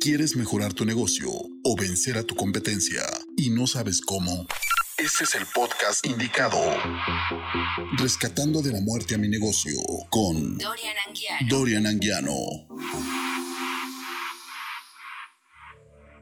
¿Quieres mejorar tu negocio o vencer a tu competencia y no sabes cómo? Este es el podcast indicado. Rescatando de la muerte a mi negocio con Dorian Anguiano. Dorian Anguiano.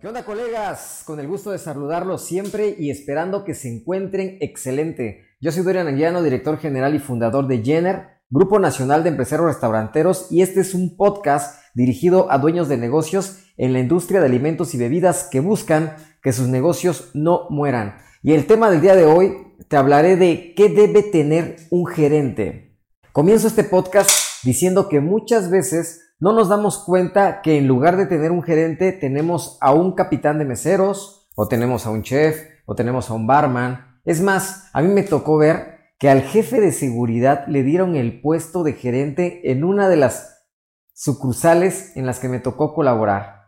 ¿Qué onda colegas? Con el gusto de saludarlos siempre y esperando que se encuentren excelente. Yo soy Dorian Anguiano, director general y fundador de Jenner, Grupo Nacional de Empresarios Restauranteros y este es un podcast dirigido a dueños de negocios en la industria de alimentos y bebidas que buscan que sus negocios no mueran. Y el tema del día de hoy te hablaré de qué debe tener un gerente. Comienzo este podcast diciendo que muchas veces no nos damos cuenta que en lugar de tener un gerente tenemos a un capitán de meseros, o tenemos a un chef, o tenemos a un barman. Es más, a mí me tocó ver que al jefe de seguridad le dieron el puesto de gerente en una de las sucursales en las que me tocó colaborar.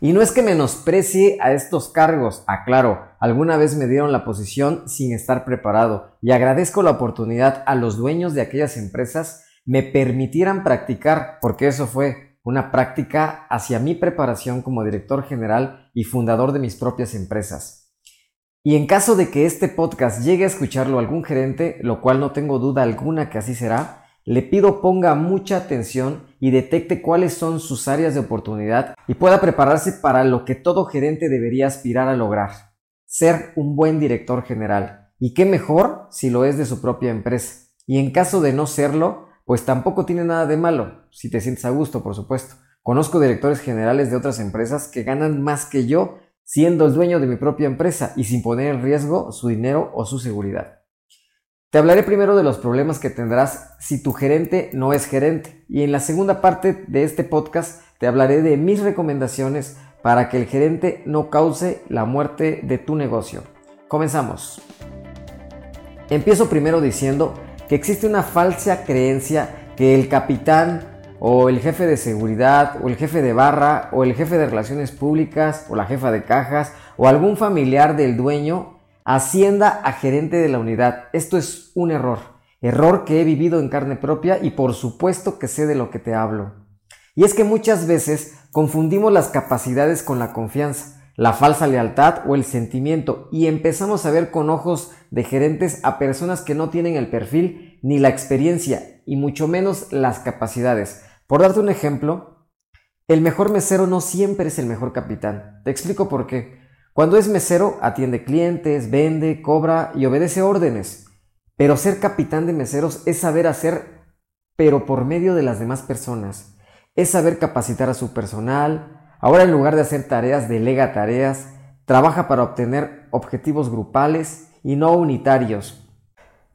Y no es que menosprecie a estos cargos, aclaro, alguna vez me dieron la posición sin estar preparado y agradezco la oportunidad a los dueños de aquellas empresas me permitieran practicar, porque eso fue una práctica hacia mi preparación como director general y fundador de mis propias empresas. Y en caso de que este podcast llegue a escucharlo algún gerente, lo cual no tengo duda alguna que así será, le pido ponga mucha atención y detecte cuáles son sus áreas de oportunidad y pueda prepararse para lo que todo gerente debería aspirar a lograr, ser un buen director general. Y qué mejor si lo es de su propia empresa. Y en caso de no serlo, pues tampoco tiene nada de malo, si te sientes a gusto, por supuesto. Conozco directores generales de otras empresas que ganan más que yo siendo el dueño de mi propia empresa y sin poner en riesgo su dinero o su seguridad. Te hablaré primero de los problemas que tendrás si tu gerente no es gerente y en la segunda parte de este podcast te hablaré de mis recomendaciones para que el gerente no cause la muerte de tu negocio. Comenzamos. Empiezo primero diciendo que existe una falsa creencia que el capitán o el jefe de seguridad o el jefe de barra o el jefe de relaciones públicas o la jefa de cajas o algún familiar del dueño ascienda a gerente de la unidad. Esto es un error. Error que he vivido en carne propia y por supuesto que sé de lo que te hablo. Y es que muchas veces confundimos las capacidades con la confianza, la falsa lealtad o el sentimiento y empezamos a ver con ojos de gerentes a personas que no tienen el perfil ni la experiencia y mucho menos las capacidades. Por darte un ejemplo, el mejor mesero no siempre es el mejor capitán. Te explico por qué. Cuando es mesero, atiende clientes, vende, cobra y obedece órdenes. Pero ser capitán de meseros es saber hacer, pero por medio de las demás personas. Es saber capacitar a su personal. Ahora en lugar de hacer tareas, delega tareas. Trabaja para obtener objetivos grupales y no unitarios.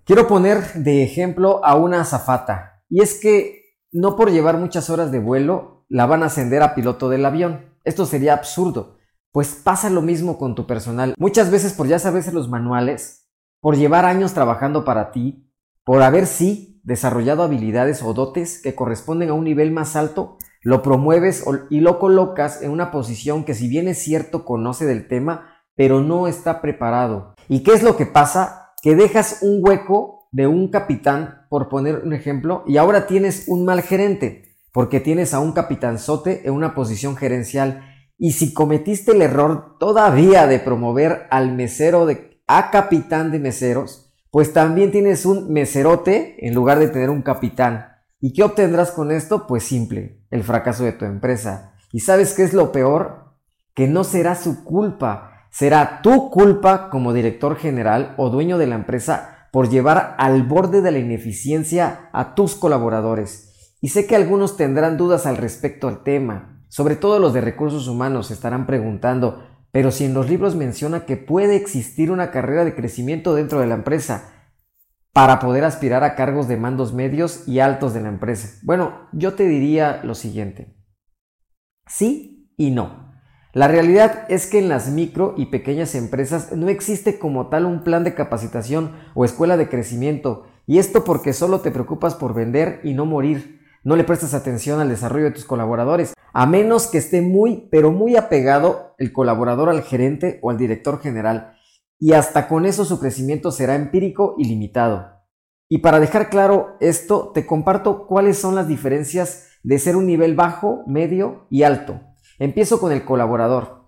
Quiero poner de ejemplo a una azafata. Y es que no por llevar muchas horas de vuelo la van a ascender a piloto del avión. Esto sería absurdo. Pues pasa lo mismo con tu personal. Muchas veces por ya saberse los manuales, por llevar años trabajando para ti, por haber sí desarrollado habilidades o dotes que corresponden a un nivel más alto, lo promueves y lo colocas en una posición que si bien es cierto conoce del tema, pero no está preparado. ¿Y qué es lo que pasa? Que dejas un hueco de un capitán, por poner un ejemplo, y ahora tienes un mal gerente, porque tienes a un capitanzote en una posición gerencial y si cometiste el error todavía de promover al mesero de, a capitán de meseros, pues también tienes un meserote en lugar de tener un capitán. ¿Y qué obtendrás con esto? Pues simple, el fracaso de tu empresa. ¿Y sabes qué es lo peor? Que no será su culpa, será tu culpa como director general o dueño de la empresa por llevar al borde de la ineficiencia a tus colaboradores. Y sé que algunos tendrán dudas al respecto al tema, sobre todo los de recursos humanos estarán preguntando, pero si en los libros menciona que puede existir una carrera de crecimiento dentro de la empresa para poder aspirar a cargos de mandos medios y altos de la empresa. Bueno, yo te diría lo siguiente. Sí y no. La realidad es que en las micro y pequeñas empresas no existe como tal un plan de capacitación o escuela de crecimiento, y esto porque solo te preocupas por vender y no morir. No le prestas atención al desarrollo de tus colaboradores, a menos que esté muy, pero muy apegado el colaborador al gerente o al director general, y hasta con eso su crecimiento será empírico y limitado. Y para dejar claro esto, te comparto cuáles son las diferencias de ser un nivel bajo, medio y alto. Empiezo con el colaborador.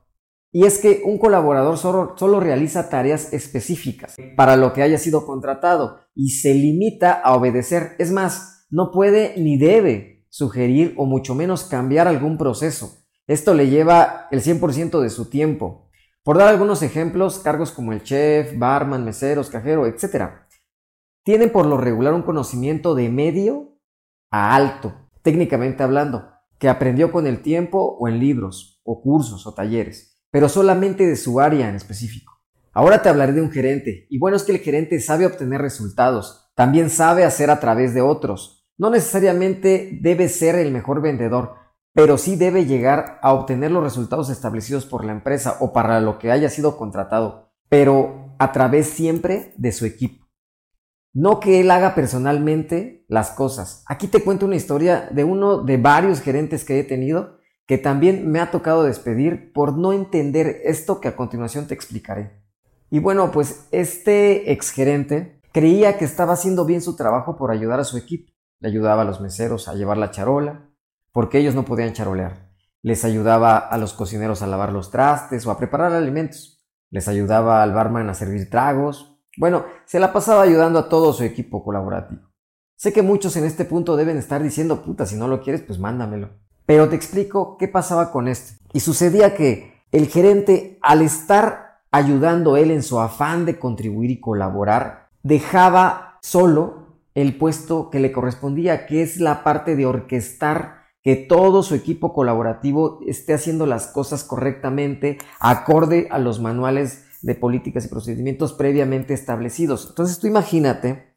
Y es que un colaborador solo, realiza tareas específicas para lo que haya sido contratado y se limita a obedecer. Es más, no puede ni debe sugerir o mucho menos cambiar algún proceso. Esto le lleva el 100% de su tiempo. Por dar algunos ejemplos, cargos como el chef, barman, meseros, cajero, etc. Tienen por lo regular un conocimiento de medio a alto, técnicamente hablando, que aprendió con el tiempo o en libros, o cursos, o talleres, pero solamente de su área en específico. Ahora te hablaré de un gerente, y bueno es que el gerente sabe obtener resultados, también sabe hacer a través de otros. No necesariamente debe ser el mejor vendedor, pero sí debe llegar a obtener los resultados establecidos por la empresa o para lo que haya sido contratado, pero a través siempre de su equipo. No que él haga personalmente las cosas. Aquí te cuento una historia de uno de varios gerentes que he tenido que también me ha tocado despedir por no entender esto que a continuación te explicaré. Y bueno, pues este exgerente creía que estaba haciendo bien su trabajo por ayudar a su equipo. Le ayudaba a los meseros a llevar la charola, porque ellos no podían charolear. Les ayudaba a los cocineros a lavar los trastes o a preparar alimentos. Les ayudaba al barman a servir tragos, bueno, se la pasaba ayudando a todo su equipo colaborativo. Sé que muchos en este punto deben estar diciendo, puta, si no lo quieres, pues mándamelo. Pero te explico qué pasaba con esto. Y sucedía que el gerente, al estar ayudando él en su afán de contribuir y colaborar, dejaba solo el puesto que le correspondía, que es la parte de orquestar que todo su equipo colaborativo esté haciendo las cosas correctamente, acorde a los manuales de políticas y procedimientos previamente establecidos. Entonces tú imagínate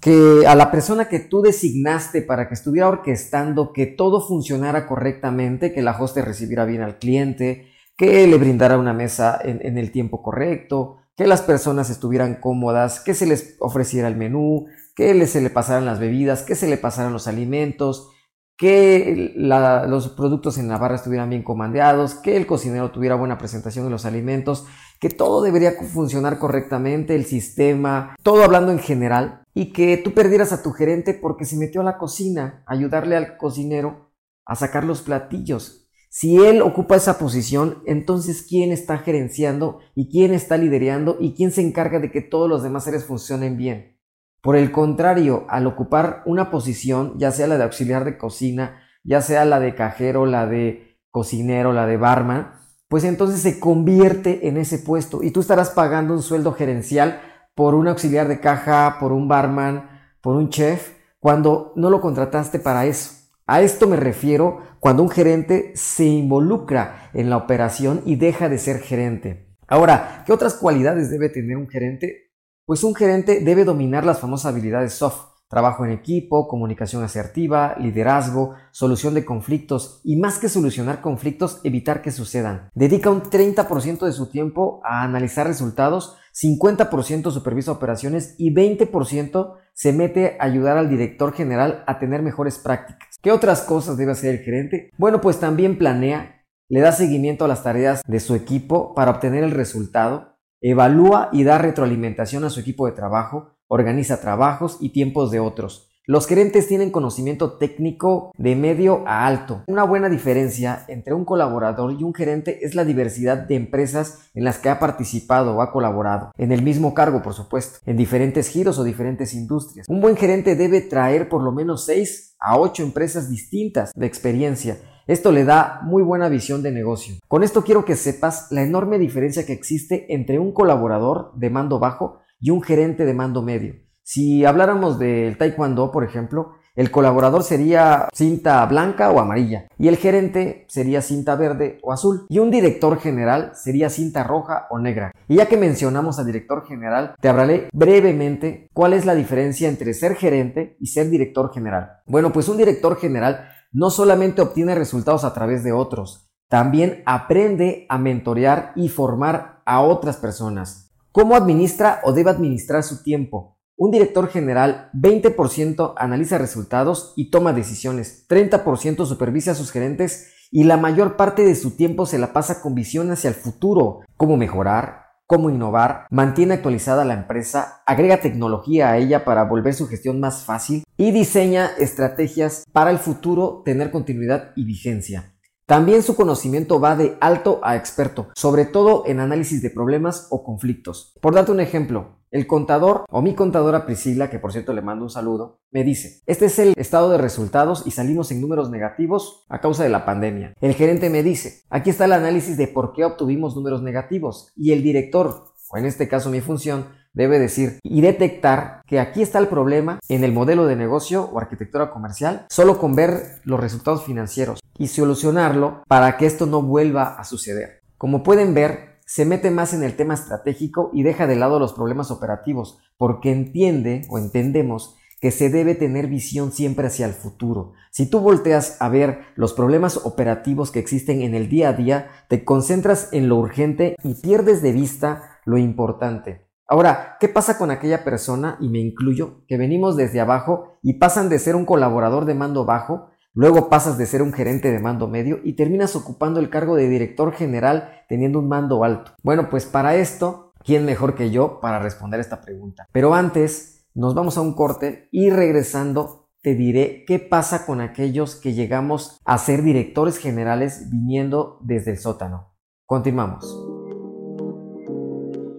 que a la persona que tú designaste para que estuviera orquestando que todo funcionara correctamente, que la host recibiera bien al cliente, que le brindara una mesa en, el tiempo correcto, que las personas estuvieran cómodas, que se les ofreciera el menú, que se le pasaran las bebidas, que se le pasaran los alimentos, que los productos en la barra estuvieran bien comandeados, que el cocinero tuviera buena presentación de los alimentos, que todo debería funcionar correctamente, el sistema, todo hablando en general, y que tú perdieras a tu gerente porque se metió a la cocina a ayudarle al cocinero a sacar los platillos. Si él ocupa esa posición, entonces ¿quién está gerenciando y quién está liderando y quién se encarga de que todos los demás seres funcionen bien? Por el contrario, al ocupar una posición, ya sea la de auxiliar de cocina, ya sea la de cajero, la de cocinero, la de barman, pues entonces se convierte en ese puesto y tú estarás pagando un sueldo gerencial por un auxiliar de caja, por un barman, por un chef, cuando no lo contrataste para eso. A esto me refiero cuando un gerente se involucra en la operación y deja de ser gerente. Ahora, ¿qué otras cualidades debe tener un gerente? Pues un gerente debe dominar las famosas habilidades soft, trabajo en equipo, comunicación asertiva, liderazgo, solución de conflictos y más que solucionar conflictos, evitar que sucedan. Dedica un 30% de su tiempo a analizar resultados, 50% supervisa operaciones y 20% se mete a ayudar al director general a tener mejores prácticas. ¿Qué otras cosas debe hacer el gerente? Bueno, pues también planea, le da seguimiento a las tareas de su equipo para obtener el resultado, Evalúa y da retroalimentación a su equipo de trabajo, organiza trabajos y tiempos de otros. Los gerentes tienen conocimiento técnico de medio a alto. Una buena diferencia entre un colaborador y un gerente es la diversidad de empresas en las que ha participado o ha colaborado, en el mismo cargo por supuesto, en diferentes giros o diferentes industrias. Un buen gerente debe traer por lo menos 6 a 8 empresas distintas de experiencia esto le da muy buena visión de negocio. Con esto quiero que sepas la enorme diferencia que existe entre un colaborador de mando bajo y un gerente de mando medio. Si habláramos del taekwondo, por ejemplo, el colaborador sería cinta blanca o amarilla y el gerente sería cinta verde o azul y un director general sería cinta roja o negra. Y ya que mencionamos al director general, te hablaré brevemente cuál es la diferencia entre ser gerente y ser director general. Bueno, pues un director general no solamente obtiene resultados a través de otros, también aprende a mentorear y formar a otras personas. ¿Cómo administra o debe administrar su tiempo? Un director general 20% analiza resultados y toma decisiones, 30% supervisa a sus gerentes y la mayor parte de su tiempo se la pasa con visión hacia el futuro, cómo mejorar, cómo innovar, mantiene actualizada la empresa, agrega tecnología a ella para volver su gestión más fácil y diseña estrategias para el futuro tener continuidad y vigencia. También su conocimiento va de alto a experto, sobre todo en análisis de problemas o conflictos. Por darte un ejemplo, el contador o mi contadora Priscila, que por cierto le mando un saludo, me dice, este es el estado de resultados y salimos en números negativos a causa de la pandemia. El gerente me dice, aquí está el análisis de por qué obtuvimos números negativos. Y el director, o en este caso mi función, debe decir y detectar que aquí está el problema en el modelo de negocio o arquitectura comercial, solo con ver los resultados financieros y solucionarlo para que esto no vuelva a suceder. Como pueden ver, se mete más en el tema estratégico y deja de lado los problemas operativos, porque entiende o entendemos que se debe tener visión siempre hacia el futuro. Si tú volteas a ver los problemas operativos que existen en el día a día, te concentras en lo urgente y pierdes de vista lo importante. Ahora, ¿qué pasa con aquella persona, y me incluyo, que venimos desde abajo y pasan de ser un colaborador de mando bajo Luego pasas de ser un gerente de mando medio y terminas ocupando el cargo de director general teniendo un mando alto. Bueno, pues para esto, ¿quién mejor que yo para responder esta pregunta? Pero antes, nos vamos a un corte y regresando te diré qué pasa con aquellos que llegamos a ser directores generales viniendo desde el sótano. Continuamos.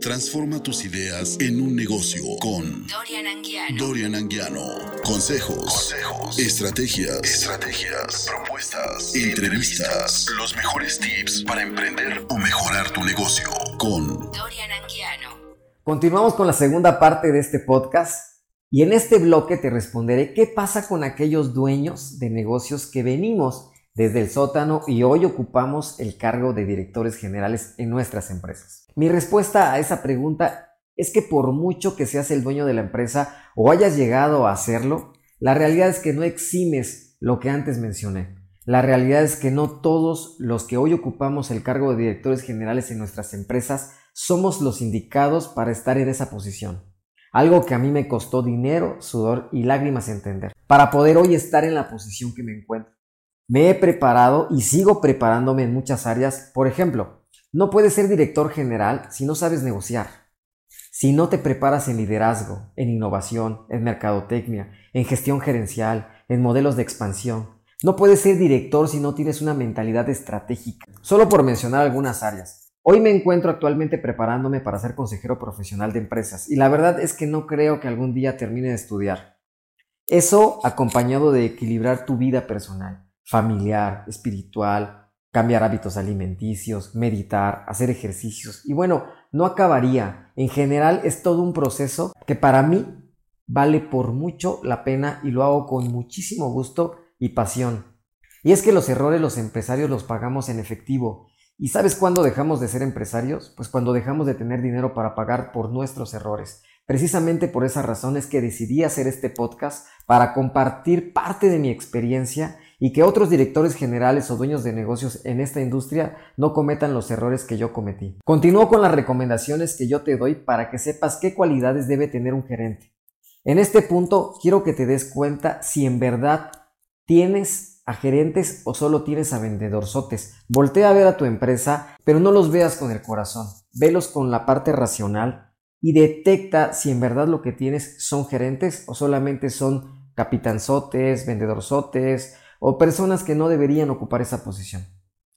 Transforma tus ideas en un negocio con Dorian Anguiano. Dorian Anguiano. Consejos, Consejos estrategias, estrategias, propuestas, entrevistas, los mejores tips para emprender o mejorar tu negocio con Dorian Anguiano. Continuamos con la segunda parte de este podcast y en este bloque te responderé qué pasa con aquellos dueños de negocios que venimos desde el sótano y hoy ocupamos el cargo de directores generales en nuestras empresas. Mi respuesta a esa pregunta es que por mucho que seas el dueño de la empresa o hayas llegado a hacerlo, la realidad es que no eximes lo que antes mencioné. La realidad es que no todos los que hoy ocupamos el cargo de directores generales en nuestras empresas somos los indicados para estar en esa posición. Algo que a mí me costó dinero, sudor y lágrimas entender, para poder hoy estar en la posición que me encuentro. Me he preparado y sigo preparándome en muchas áreas. Por ejemplo, no puedes ser director general si no sabes negociar, si no te preparas en liderazgo, en innovación, en mercadotecnia, en gestión gerencial, en modelos de expansión. No puedes ser director si no tienes una mentalidad estratégica. Solo por mencionar algunas áreas. Hoy me encuentro actualmente preparándome para ser consejero profesional de empresas y la verdad es que no creo que algún día termine de estudiar. Eso acompañado de equilibrar tu vida personal, familiar, espiritual, cambiar hábitos alimenticios, meditar, hacer ejercicios. Y bueno, no acabaría. En general es todo un proceso que para mí vale por mucho la pena y lo hago con muchísimo gusto y pasión. Y es que los errores los empresarios los pagamos en efectivo. ¿Y sabes cuándo dejamos de ser empresarios? Pues cuando dejamos de tener dinero para pagar por nuestros errores. Precisamente por esa razón es que decidí hacer este podcast para compartir parte de mi experiencia y que otros directores generales o dueños de negocios en esta industria no cometan los errores que yo cometí. Continúo con las recomendaciones que yo te doy para que sepas qué cualidades debe tener un gerente. En este punto quiero que te des cuenta si en verdad tienes a gerentes o solo tienes a vendedorzotes. Voltea a ver a tu empresa, pero no los veas con el corazón, velos con la parte racional y detecta si en verdad lo que tienes son gerentes o solamente son capitanzotes, vendedorzotes o personas que no deberían ocupar esa posición.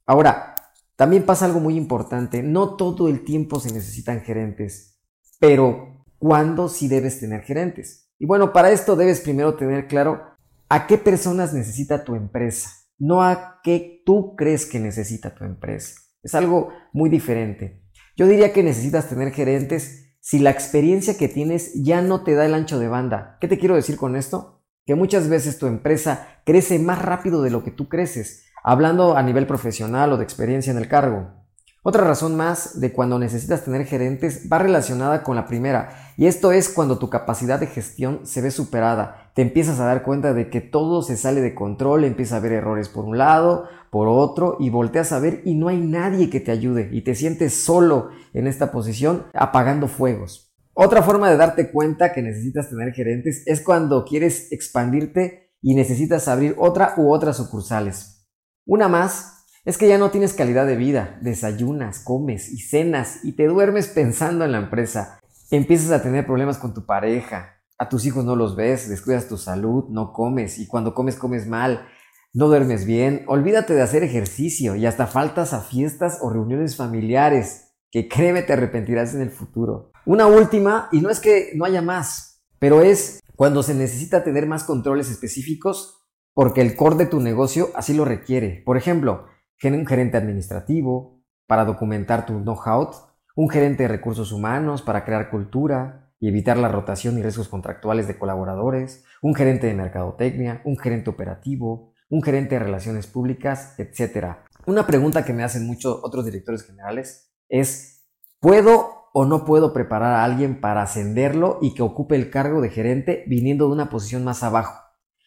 Ahora, también pasa algo muy importante, no todo el tiempo se necesitan gerentes, pero ¿cuándo sí debes tener gerentes? Y bueno, para esto debes primero tener claro a qué personas necesita tu empresa, no a qué tú crees que necesita tu empresa. Es algo muy diferente. Yo diría que necesitas tener gerentes si la experiencia que tienes ya no te da el ancho de banda. ¿Qué te quiero decir con esto? Que muchas veces tu empresa crece más rápido de lo que tú creces, hablando a nivel profesional o de experiencia en el cargo. Otra razón más de cuando necesitas tener gerentes va relacionada con la primera, y esto es cuando tu capacidad de gestión se ve superada. Te empiezas a dar cuenta de que todo se sale de control, empieza a haber errores por un lado, por otro, y volteas a ver y no hay nadie que te ayude, y te sientes solo en esta posición apagando fuegos. Otra forma de darte cuenta que necesitas tener gerentes es cuando quieres expandirte y necesitas abrir otra u otras sucursales. Una más es que ya no tienes calidad de vida, desayunas, comes y cenas y te duermes pensando en la empresa. Empiezas a tener problemas con tu pareja, a tus hijos no los ves, descuidas tu salud, no comes y cuando comes comes mal. no duermes bien, olvídate de hacer ejercicio y hasta faltas a fiestas o reuniones familiares, que créeme te arrepentirás en el futuro. Una última, y no es que no haya más, pero es cuando se necesita tener más controles específicos porque el core de tu negocio así lo requiere. Por ejemplo, un gerente administrativo para documentar tu know-how, un gerente de recursos humanos para crear cultura y evitar la rotación y riesgos contractuales de colaboradores, un gerente de mercadotecnia, un gerente operativo, un gerente de relaciones públicas, etc. Una pregunta que me hacen muchos otros directores generales es, ¿puedo o no puedo preparar a alguien para ascenderlo y que ocupe el cargo de gerente viniendo de una posición más abajo?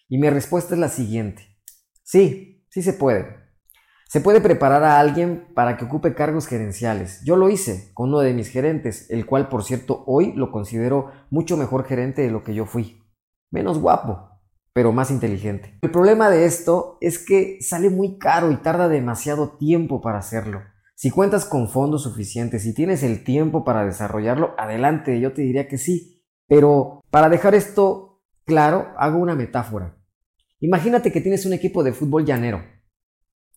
Y mi respuesta es la siguiente. Sí, sí se puede. Se puede preparar a alguien para que ocupe cargos gerenciales. Yo lo hice con uno de mis gerentes, el cual por cierto hoy lo considero mucho mejor gerente de lo que yo fui. Menos guapo, pero más inteligente. El problema de esto es que sale muy caro y tarda demasiado tiempo para hacerlo. Si cuentas con fondos suficientes y tienes el tiempo para desarrollarlo, adelante, yo te diría que sí. Pero para dejar esto claro, hago una metáfora. Imagínate que tienes un equipo de fútbol llanero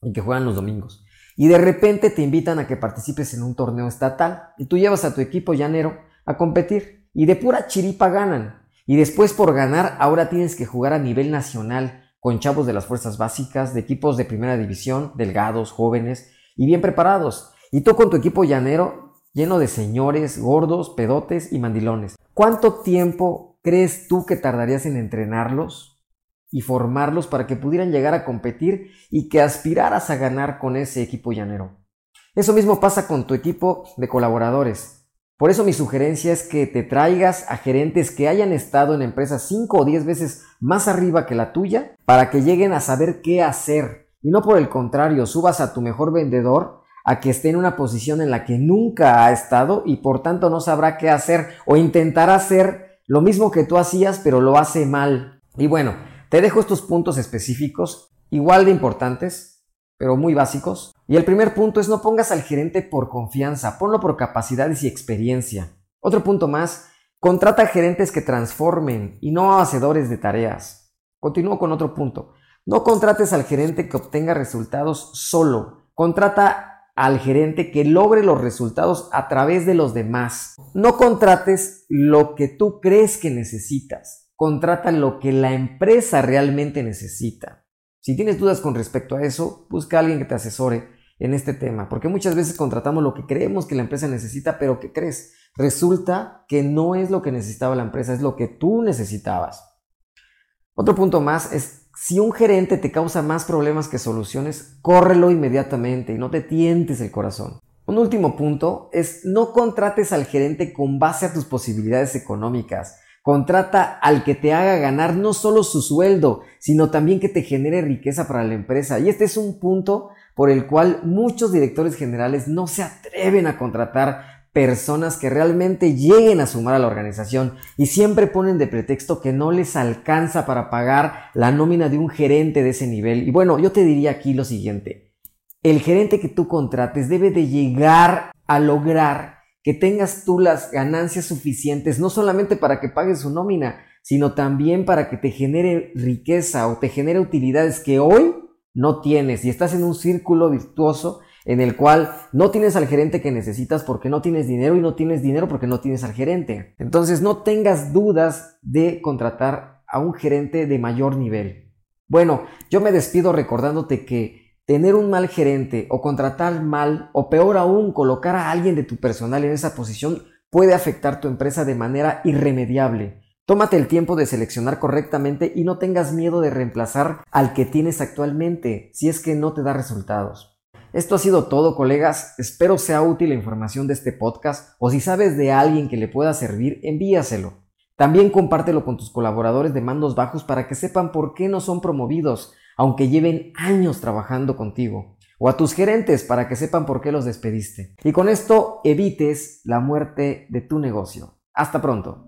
y que juegan los domingos. Y de repente te invitan a que participes en un torneo estatal y tú llevas a tu equipo llanero a competir y de pura chiripa ganan. Y después por ganar ahora tienes que jugar a nivel nacional con chavos de las fuerzas básicas, de equipos de primera división, delgados, jóvenes y bien preparados. Y tú con tu equipo llanero lleno de señores, gordos, pedotes y mandilones. ¿Cuánto tiempo crees tú que tardarías en entrenarlos? y formarlos para que pudieran llegar a competir y que aspiraras a ganar con ese equipo llanero. Eso mismo pasa con tu equipo de colaboradores. Por eso mi sugerencia es que te traigas a gerentes que hayan estado en empresas 5 o 10 veces más arriba que la tuya para que lleguen a saber qué hacer y no por el contrario subas a tu mejor vendedor a que esté en una posición en la que nunca ha estado y por tanto no sabrá qué hacer o intentará hacer lo mismo que tú hacías pero lo hace mal. Y bueno, te dejo estos puntos específicos, igual de importantes, pero muy básicos. Y el primer punto es no pongas al gerente por confianza, ponlo por capacidades y experiencia. Otro punto más, contrata gerentes que transformen y no hacedores de tareas. Continúo con otro punto. No contrates al gerente que obtenga resultados solo. Contrata al gerente que logre los resultados a través de los demás. No contrates lo que tú crees que necesitas contrata lo que la empresa realmente necesita. Si tienes dudas con respecto a eso, busca a alguien que te asesore en este tema, porque muchas veces contratamos lo que creemos que la empresa necesita, pero ¿qué crees? Resulta que no es lo que necesitaba la empresa, es lo que tú necesitabas. Otro punto más es, si un gerente te causa más problemas que soluciones, córrelo inmediatamente y no te tientes el corazón. Un último punto es, no contrates al gerente con base a tus posibilidades económicas. Contrata al que te haga ganar no solo su sueldo, sino también que te genere riqueza para la empresa. Y este es un punto por el cual muchos directores generales no se atreven a contratar personas que realmente lleguen a sumar a la organización y siempre ponen de pretexto que no les alcanza para pagar la nómina de un gerente de ese nivel. Y bueno, yo te diría aquí lo siguiente. El gerente que tú contrates debe de llegar a lograr que tengas tú las ganancias suficientes, no solamente para que pagues su nómina, sino también para que te genere riqueza o te genere utilidades que hoy no tienes y estás en un círculo virtuoso en el cual no tienes al gerente que necesitas porque no tienes dinero y no tienes dinero porque no tienes al gerente. Entonces no tengas dudas de contratar a un gerente de mayor nivel. Bueno, yo me despido recordándote que Tener un mal gerente o contratar mal o peor aún colocar a alguien de tu personal en esa posición puede afectar tu empresa de manera irremediable. Tómate el tiempo de seleccionar correctamente y no tengas miedo de reemplazar al que tienes actualmente si es que no te da resultados. Esto ha sido todo, colegas. Espero sea útil la información de este podcast o si sabes de alguien que le pueda servir, envíaselo. También compártelo con tus colaboradores de mandos bajos para que sepan por qué no son promovidos aunque lleven años trabajando contigo, o a tus gerentes para que sepan por qué los despediste. Y con esto evites la muerte de tu negocio. Hasta pronto.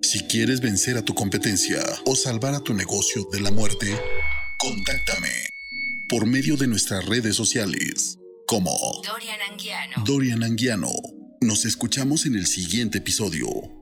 Si quieres vencer a tu competencia o salvar a tu negocio de la muerte, contáctame por medio de nuestras redes sociales como Dorian Anguiano. Dorian Anguiano. Nos escuchamos en el siguiente episodio.